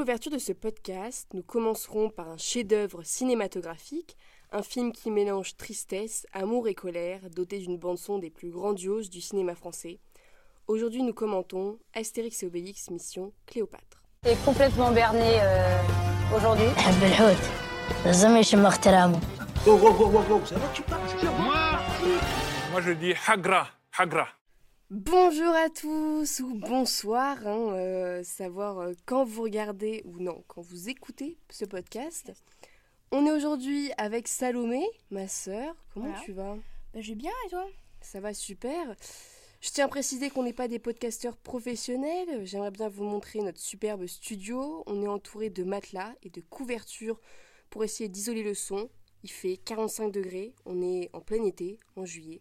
Pour l'ouverture de ce podcast, nous commencerons par un chef-d'œuvre cinématographique, un film qui mélange tristesse, amour et colère, doté d'une bande-son des plus grandioses du cinéma français. Aujourd'hui, nous commentons Astérix et Obélix, mission Cléopâtre. C'est complètement berné euh, aujourd'hui. Moi, je dis Hagra, Hagra. Bonjour à tous ou bonsoir, hein, euh, savoir euh, quand vous regardez ou non, quand vous écoutez ce podcast. On est aujourd'hui avec Salomé, ma sœur. Comment Voilà. tu vas? Bah, je vais bien et toi? Ça va super. Je tiens à préciser qu'on n'est pas des podcasteurs professionnels. J'aimerais bien vous montrer notre superbe studio. On est entouré de matelas et de couvertures pour essayer d'isoler le son. Il fait 45 degrés. On est en plein été, en juillet.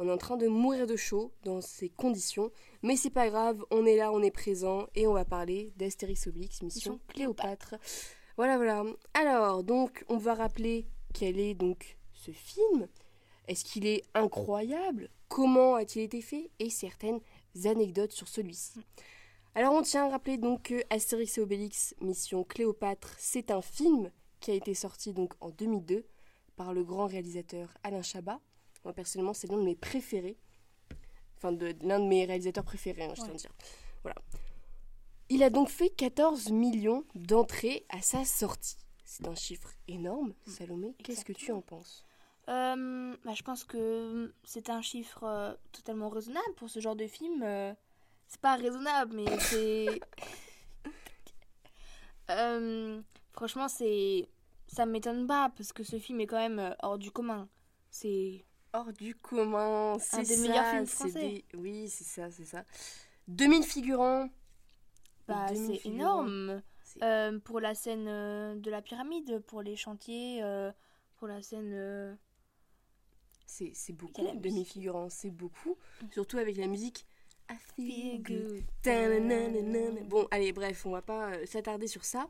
On est en train de mourir de chaud dans ces conditions. Mais c'est pas grave, on est là, on est présent et on va parler d'Astérix Obélix, Mission Mission Cléopâtre. Voilà, voilà. Alors, donc, on va rappeler quel est donc ce film. Est-ce qu'il est incroyable? Comment a-t-il été fait? Et certaines anecdotes sur celui-ci. Alors on tient à rappeler donc que Astérix et Obélix Mission Cléopâtre, c'est un film qui a été sorti donc en 2002 par le grand réalisateur Alain Chabat. Moi personnellement, c'est l'un de mes préférés. Enfin, de, l'un de mes réalisateurs préférés, hein, je tiens à dire. Voilà. Il a donc fait 14 millions d'entrées à sa sortie. C'est un chiffre énorme. Salomé, qu'est-ce que tu en penses? Euh, bah, Je pense que c'est un chiffre euh, totalement raisonnable pour ce genre de film. euh, c'est pas raisonnable, mais c'est. Euh, franchement, c'est. Ça m'étonne pas parce que ce film est quand même hors du commun. C'est. Hors du commun. C'est des ça, meilleurs films c'est français. des- Oui, c'est ça, c'est ça. 2000 figurants. Bah, 2000 c'est énorme. Euh, pour la scène euh, de la pyramide, pour les chantiers, euh, pour la scène. C'est c'est beaucoup. Quelle est la 2000 musique figurants, c'est beaucoup. Surtout avec la musique. I feel Feel good. good. Ta-na-na-na-na. Bon, allez, bref, on va pas s'attarder sur ça.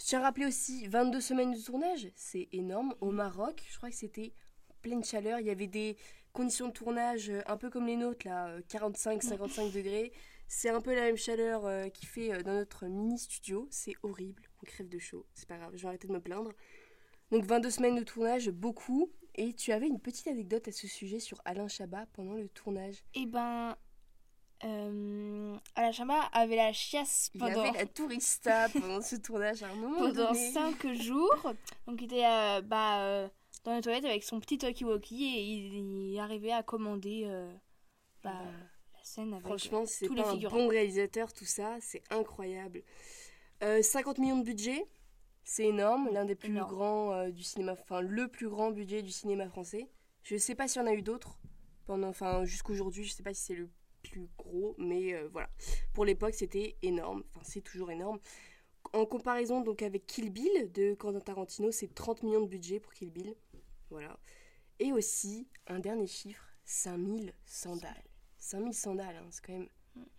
Je tiens à rappeler aussi 22 semaines de tournage, c'est énorme. Au Maroc, je crois que c'était pleine chaleur. Il y avait des conditions de tournage euh, un peu comme les nôtres, là, 45-55 degrés. C'est un peu la même chaleur euh, qu'il fait euh, dans notre mini studio. C'est horrible, on crève de chaud. C'est pas grave, je vais arrêter de me plaindre. Donc 22 semaines de tournage, beaucoup. Et tu avais une petite anecdote à ce sujet sur Alain Chabat pendant le tournage? Eh ben, euh, Alain Chabat avait la chiasse Il pendant, avait la tourista pendant ce tournage à un moment pendant donné. 5 jours. Donc, il était euh, bah, euh, dans les toilettes avec son petit talkie-walkie et il, il arrivait à commander euh, bah, Bah, la scène avec. Franchement, c'est tous les un bon réalisateur, tout ça, c'est incroyable. Euh, 50 millions de budget, c'est énorme, l'un des plus énorme. grands euh, du cinéma, enfin le plus grand budget du cinéma français. Je sais pas s'il y en a eu d'autres pendant, enfin jusqu'aujourd'hui, je sais pas si c'est le plus gros, mais euh, voilà. Pour l'époque, c'était énorme, enfin c'est toujours énorme. En comparaison donc avec Kill Bill de Quentin Tarantino, c'est 30 millions de budget pour Kill Bill, voilà. Et aussi un dernier chiffre, 5000 sandales. 5000 sandales, hein, c'est quand même.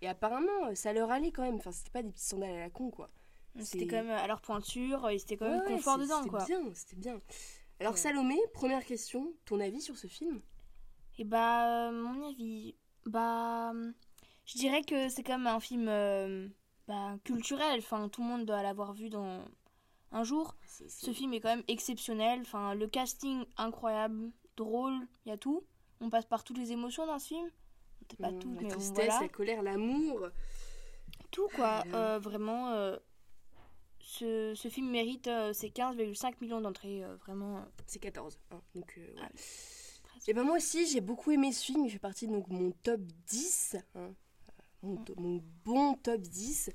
Et apparemment, euh, ça leur allait quand même. Enfin, c'était pas des petites sandales à la con, quoi. C'était c'est- quand même à leur pointure, il c'était quand même Ouais, confort dedans, quoi. C'était bien, c'était bien. Alors, Ouais. Salomé, première question, ton avis sur ce film? Et bah, euh, mon avis, bah, euh, je dirais que c'est quand même un film euh, bah, culturel. Enfin, tout le monde doit l'avoir vu dans un jour. Ce film est quand même exceptionnel. Enfin, le casting incroyable, drôle, il y a tout. On passe par toutes les émotions dans ce film. Pas toutes, La mais tristesse, voilà. la colère, l'amour. Tout quoi. Euh, vraiment, euh, ce, ce film mérite euh, ses 15,5 millions d'entrées. vraiment. C'est 14. hein, donc, ouais. Ah, Et ben moi aussi, j'ai beaucoup aimé ce film. Il fait partie de donc, mon top 10. hein, mon, to- mon bon top 10.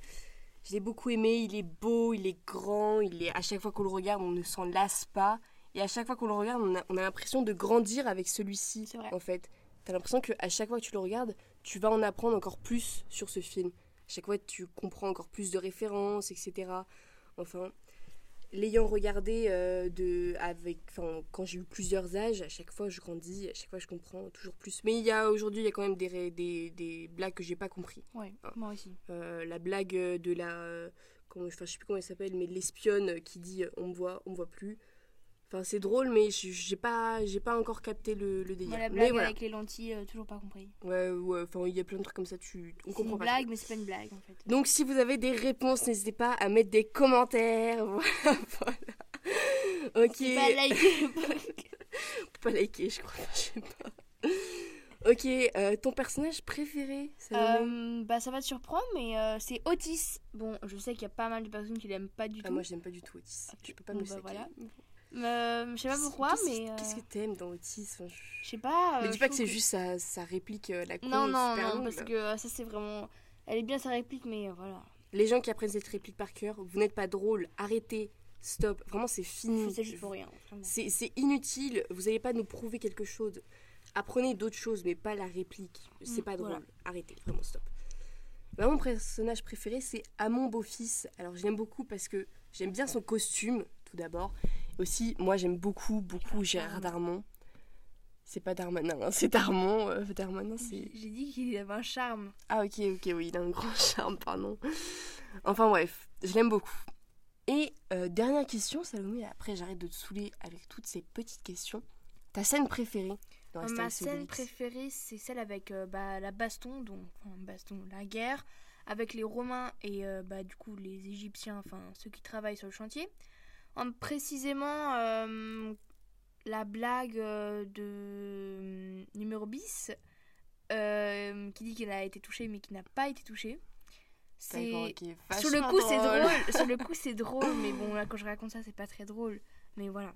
Je l'ai beaucoup aimé. Il est beau, il est grand. Il est... À chaque fois qu'on le regarde, on ne s'en lasse pas. Et à chaque fois qu'on le regarde, on a, on a l'impression de grandir avec celui-ci. C'est vrai. En fait, t'as l'impression qu'à chaque fois que tu le regardes, tu vas en apprendre encore plus sur ce film. À chaque fois, tu comprends encore plus de références, etc. Enfin, l'ayant regardé euh, de, avec, quand j'ai eu plusieurs âges, à chaque fois je grandis, à chaque fois je comprends toujours plus. Mais il y a aujourd'hui, il y a quand même des, des, des blagues que j'ai pas compris. Ouais, Ah. moi aussi. Euh, la blague de la, euh, comment, je sais plus comment elle s'appelle, mais l'espionne qui dit euh, on me voit, on me voit plus. Enfin, c'est drôle, mais je- j'ai pas, j'ai pas encore capté le, le délire. La mais blague voilà. avec les lentilles, euh, toujours pas compris. Ouais, ouais, enfin, il y a plein de trucs comme ça, tu, on C'est comprend une pas. blague, mais c'est pas une blague en fait. Donc, si vous avez des réponses, n'hésitez pas à mettre des commentaires. Voilà. voilà. Ok. C'est pas liker. Pas liker, je crois. Je sais pas. Ok, euh, ton personnage préféré, Salomé Euh, bah ça va te surprendre, mais euh, c'est Otis. Bon, je sais qu'il y a pas mal de personnes qui l'aiment pas du Ah, tout. moi, j'aime pas du tout Otis. Tu peux pas me Bon, le bah, voilà. Euh, je sais pas pourquoi, mais euh, Qu'est-ce que t'aimes dans Otis Enfin, je- sais pas. Mais euh, dis pas que c'est juste sa, sa réplique, euh, la con Non, non, super non, longue, parce que euh, ça c'est vraiment. Elle est bien sa réplique, mais euh, voilà. Les gens qui apprennent cette réplique par cœur, vous n'êtes pas drôle, arrêtez, stop. Vraiment, c'est fini. ça juste pour rien. C'est c'est inutile, vous n'allez pas nous prouver quelque chose. Apprenez d'autres choses, mais pas la réplique. C'est Mm, pas drôle. voilà. Arrêtez, vraiment stop. Bah, mon personnage préféré, c'est Amon Beau-Fils. Alors, je l'aime beaucoup parce que j'aime bien son costume, tout d'abord. Aussi, moi, j'aime beaucoup, beaucoup Gérard Darmon. C'est pas Darmanin, hein, c'est Darmon. euh, Darmanin, c'est. J'ai dit qu'il avait un charme. Ah ok, ok, oui, il a un grand charme, pardon. Enfin bref, je l'aime beaucoup. Et euh, dernière question, Salomé, après j'arrête de te saouler avec toutes ces petites questions. Ta scène préférée dans Astérix Ma scène Obélix préférée, c'est celle avec euh, bah, la baston, donc enfin, baston, la guerre, avec les Romains et euh, bah, du coup les Égyptiens, enfin ceux qui travaillent sur le chantier. En, précisément euh, la blague euh, de euh, numéro bis euh, qui dit qu'il a été touché mais qui n'a pas été touché. C'est sur le coup c'est drôle. sur le coup c'est drôle, mais bon là quand je raconte ça c'est pas très drôle, mais voilà.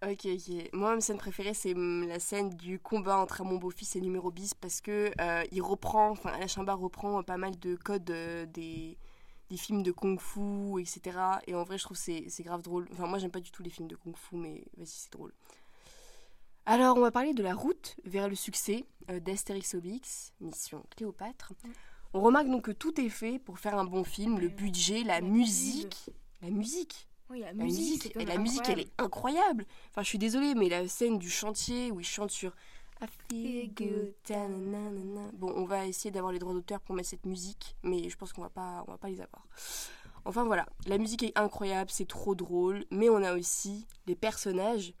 Ok, ok. Moi, ma scène préférée, c'est hum, la scène du combat entre mon beau-fils et numéro bis parce que euh, il reprend, enfin, Alain Chabat reprend pas mal de codes euh, des, des films de kung-fu, etc. Et en vrai, je trouve c'est c'est grave drôle. Enfin, moi, j'aime pas du tout les films de kung-fu, mais vas-y, c'est drôle. Alors, on va parler de la route vers le succès euh, d'Astérix Obélix, mission Cléopâtre. On remarque donc que tout est fait pour faire un bon film, le budget, la, musique. La musique Oui, la la musique, la musique, elle est incroyable. Enfin, je suis désolée, mais la scène du chantier où il chante sur I feel good. Bon, on va essayer d'avoir les droits d'auteur pour mettre cette musique, mais je pense qu'on va pas, on va pas les avoir. Enfin voilà, la musique est incroyable, c'est trop drôle, mais on a aussi des personnages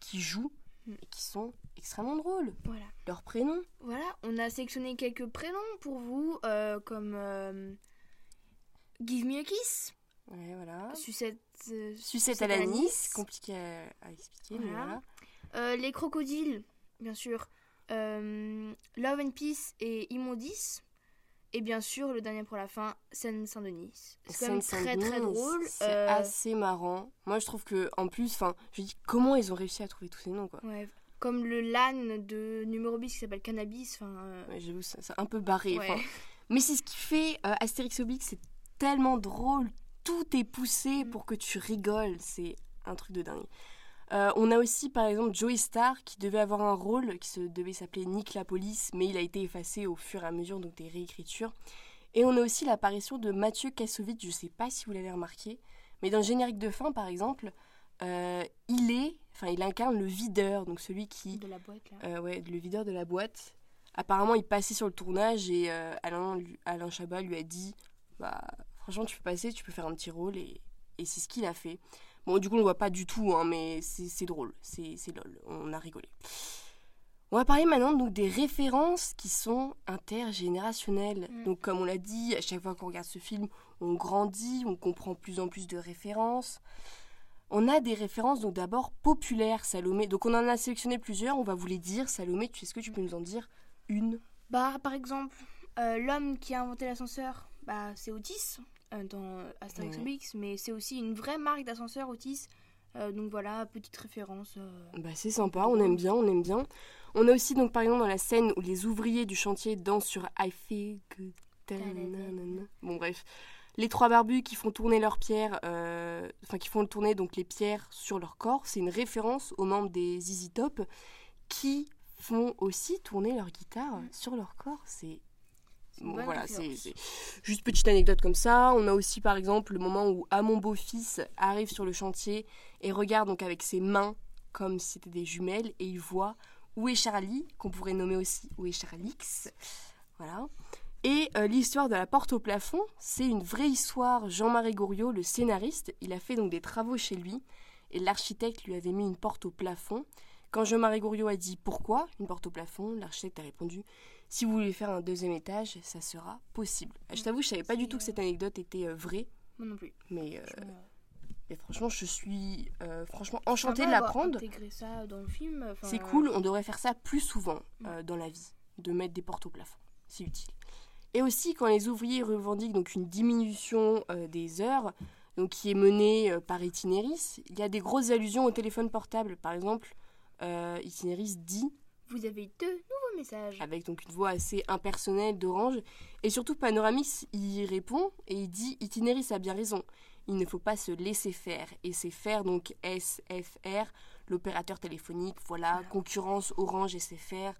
qui jouent Mm. et qui sont extrêmement drôles. Voilà. Leurs prénoms, Voilà, on a sélectionné quelques prénoms pour vous, euh, comme euh, Give Me a Kiss, ouais, voilà. Sucette, euh, Sucette à l'anis, compliqué à, à expliquer, mais Voilà. voilà. Euh, les crocodiles, bien sûr, euh, Love and Peace et Immondice. Et bien sûr, le dernier pour la fin, Seine-Saint-Denis. C'est quand même très très drôle. C'est euh, assez marrant. Moi, je trouve que en plus, enfin, je dis comment ils ont réussi à trouver tous ces noms, quoi. ouais, comme le LAN de numéro bis qui s'appelle Cannabis. Enfin, euh, Ouais, J'avoue, c'est un peu barré. ouais. Mais c'est ce qui fait euh, Astérix Obélix, c'est tellement drôle. Tout est poussé Mm. pour que tu rigoles. C'est un truc de dingue. Euh, on a aussi par exemple Joey Star qui devait avoir un rôle qui se devait s'appeler Nick la police, mais il a été effacé au fur et à mesure donc des réécritures. Et on a aussi l'apparition de Mathieu Kassovitz, je sais pas si vous l'avez remarqué, mais dans le générique de fin par exemple, euh, il est, enfin il incarne le videur, donc celui qui de la boîte là. euh, ouais, le videur de la boîte. Apparemment, il passait sur le tournage et Alain, lui- Alain Chabat lui a dit bah, Franchement, tu peux passer, tu peux faire un petit rôle. Et, et c'est ce qu'il a fait. Bon, du coup, on le voit pas du tout, hein, mais c'est drôle. C'est lol. On a rigolé. On va parler maintenant donc, des références qui sont intergénérationnelles. Mm. Donc, comme on l'a dit, à chaque fois qu'on regarde ce film, on grandit, on comprend plus en plus de références. On a des références donc d'abord populaires, Salomé. Donc on en a sélectionné plusieurs, on va vous les dire. Salomé, tu est-ce que tu peux nous en dire une? Bah, par exemple, euh, l'homme qui a inventé l'ascenseur, bah, c'est Otis dans euh, Astérix Ouais. Obélix, mais c'est aussi une vraie marque d'ascenseur Otis. Euh, donc voilà, petite référence. euh, Bah c'est sympa, on aime bien, on aime bien. On a aussi donc par exemple dans la scène où les ouvriers du chantier dansent sur I feel good. Bon bref, les trois barbus qui font tourner leurs pierres, euh, enfin qui font tourner donc les pierres sur leur corps, c'est une référence aux membres des ZZ Top qui font aussi tourner leur guitare Mm. sur leur corps. C'est Bon, voilà, c'est juste petite anecdote comme ça. On a aussi par exemple le moment où à mon beau-fils arrive sur le chantier et regarde donc avec ses mains comme si c'était des jumelles et il voit où est Charlie, qu'on pourrait nommer aussi où est Charlix. Voilà. Et euh, l'histoire de la porte au plafond, c'est une vraie histoire. Jean-Marie Goriot, le scénariste, il a fait donc des travaux chez lui et l'architecte lui avait mis une porte au plafond. Quand Jean-Marie Gouriot a dit pourquoi une porte au plafond, l'architecte a répondu si vous voulez faire un deuxième étage, ça sera possible. Je t'avoue, je savais pas du tout que cette anecdote était euh, vraie, Moi non plus. mais, euh, Franchement, mais franchement, je suis euh, franchement enchantée de l'apprendre. ça dans le film. C'est cool, on devrait faire ça plus souvent euh, dans la vie, de mettre des portes au plafond, c'est utile. Et aussi quand les ouvriers revendiquent donc une diminution euh, des heures, donc qui est menée euh, par Itinéris, il y a des grosses allusions au téléphone portable. Par exemple, euh, Itinéris dit Vous avez deux nouveaux messages. avec donc une voix assez impersonnelle d'Orange. Et surtout, Panoramix y répond et il dit Itinéris a bien raison. Il ne faut pas se laisser faire. Et c'est faire donc SFR, l'opérateur téléphonique, voilà, concurrence Orange SFR.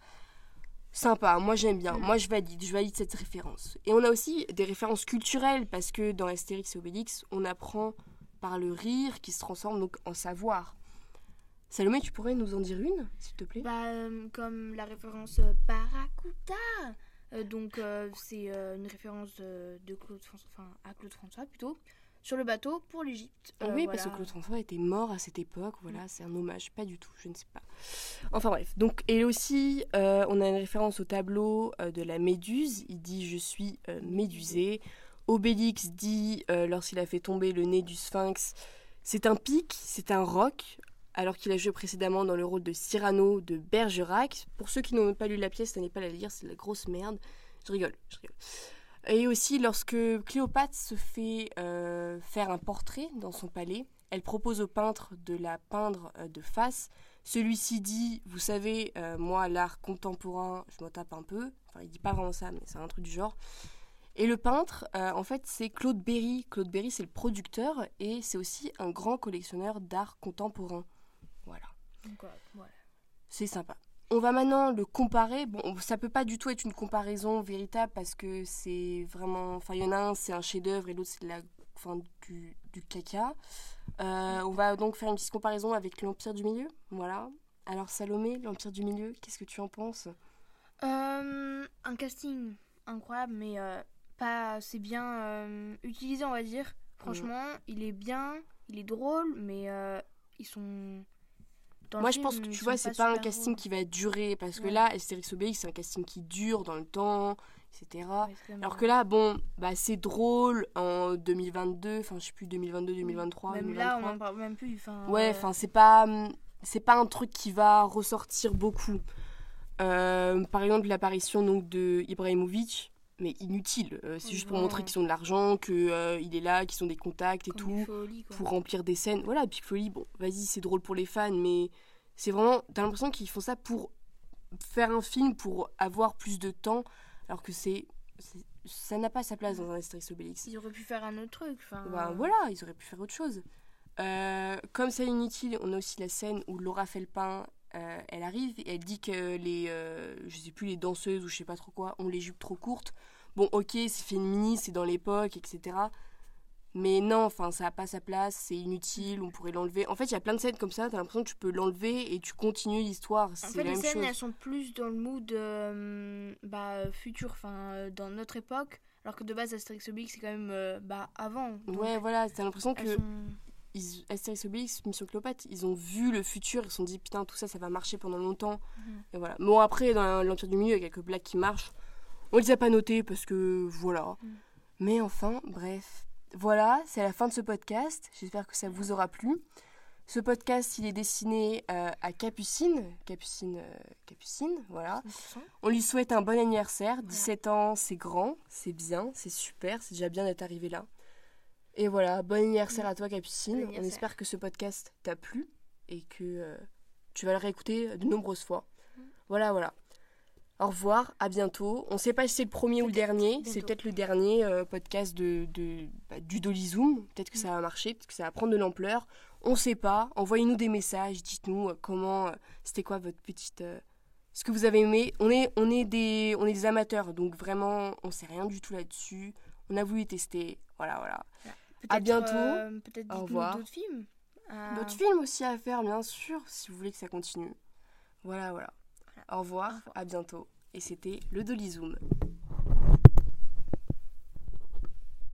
Sympa, moi j'aime bien, moi je valide, je valide cette référence. Et on a aussi des références culturelles parce que dans Astérix et Obélix, on apprend par le rire qui se transforme donc en savoir. Salomé, tu pourrais nous en dire une, s'il te plaît? Bah, euh, comme la référence euh, Barracuda. Euh, donc, euh, c'est euh, une référence de, de Claude François, enfin, à Claude François plutôt, sur le bateau pour l'Égypte. Euh, oui, parce que. Claude François était mort à cette époque. Voilà, c'est un hommage. Pas du tout, je ne sais pas. Enfin bref. Donc, et aussi, euh, on a une référence au tableau euh, de la Méduse. Il dit Je suis euh, médusé. Obélix dit, euh, lorsqu'il a fait tomber le nez du sphinx, c'est un pic, c'est un roc. Alors qu'il a joué précédemment dans le rôle de Cyrano de Bergerac. Pour ceux qui n'ont pas lu la pièce, ça n'est pas la lire, c'est de la grosse merde. Je rigole, je rigole. Et aussi, lorsque Cléopâtre se fait euh, faire un portrait dans son palais, elle propose au peintre de la peindre euh, de face. Celui-ci dit, vous savez, euh, moi, l'art contemporain, je m'en tape un peu. Enfin, il dit pas vraiment ça, mais c'est un truc du genre. Et le peintre, en fait, c'est Claude Berry. Claude Berry, c'est le producteur et c'est aussi un grand collectionneur d'art contemporain. Donc, euh, voilà. C'est sympa. On va maintenant le comparer. Bon, ça peut pas du tout être une comparaison véritable parce que c'est vraiment. Enfin, il y en a un, c'est un chef-d'œuvre et l'autre, c'est de la... enfin, du, du caca. Euh, on va donc faire une petite comparaison avec l'Empire du Milieu. Voilà. Alors, Salomé, l'Empire du Milieu, qu'est-ce que tu en penses? Euh, un casting incroyable, mais euh, pas assez bien euh, utilisé, on va dire. Franchement, il est bien, il est drôle, mais euh, ils sont. Dans Moi, je film, pense que tu vois, c'est pas un super casting qui va durer parce que Ouais. là, Astérix Obélix, c'est un casting qui dure dans le temps, etc. Ouais, Alors que là, bon, bah, c'est drôle en 2022, enfin, je sais plus, 2022, 2023, Même 2023. là, on n'en parle même plus. Ouais, euh, enfin, c'est pas, hum, c'est pas un truc qui va ressortir beaucoup. Euh, par exemple, l'apparition donc de Ibrahimovic, mais inutile. Euh, c'est Oui, juste pour vraiment. montrer qu'ils ont de l'argent, qu'il il est là, qu'ils ont des contacts et comme tout pour remplir des scènes. Voilà, Big Folly, bon, vas-y, c'est drôle pour les fans, mais c'est vraiment. T'as l'impression qu'ils font ça pour faire un film, pour avoir plus de temps, alors que c'est. Ça n'a pas sa place dans un Astérix Obélix. Ils auraient pu faire un autre truc. Bah, voilà, ils auraient pu faire autre chose. Euh, comme c'est inutile, on a aussi la scène où Laura Felpin, euh, elle arrive et elle dit que les, euh, je sais plus, les danseuses ou je sais pas trop quoi, ont les jupes trop courtes. Bon, ok, c'est féministe, c'est dans l'époque, etc. Mais non, enfin, ça n'a pas sa place, c'est inutile, on pourrait l'enlever. En fait, il y a plein de scènes comme ça, t'as l'impression que tu peux l'enlever et tu continues l'histoire. En fait, la les même scènes, chose. elles sont plus dans le mood euh, bah, futur, enfin, euh, dans notre époque. Alors que de base, Astérix Obélix, c'est quand même euh, bah, avant. Ouais, voilà, t'as l'impression que sont- ils, Astérix Obélix, Mission Cléopâtre, ils ont vu le futur, ils se sont dit putain tout ça ça va marcher pendant longtemps. Mhm. Et voilà. Bon après dans l'Empire du Milieu il y a quelques blagues qui marchent. On les a pas notées parce que voilà. Mhm. Mais enfin bref. Voilà, c'est la fin de ce podcast. J'espère que ça vous aura plu. Ce podcast, il est destiné euh, à Capucine. Capucine, euh, Capucine, voilà. On lui souhaite un bon anniversaire. 17 ans, c'est grand, c'est bien, c'est super, c'est déjà bien d'être arrivé là. Et voilà, bon anniversaire à toi Capucine. Bon On espère que ce podcast t'a plu et que euh, tu vas le réécouter de nombreuses fois. Voilà, voilà. Au revoir, à bientôt. On sait pas si c'est le premier ou le dernier. C'est peut-être le dernier euh, podcast de, de, bah, du Dolizoom. Peut-être que ça va marcher, peut-être que ça va prendre de l'ampleur. On sait pas. Envoyez-nous des messages. Dites-nous euh, comment. euh, C'était quoi votre petite. ce que vous avez aimé. On est, on, est des, on est des amateurs, donc vraiment, on sait rien du tout là-dessus. On a voulu tester. Voilà, voilà. À bientôt. Peut-être Au revoir. d'autres films. D'autres films aussi à faire, bien sûr, si vous voulez que ça continue. Voilà, voilà. Au revoir, à bientôt. Et c'était le Dolizoom.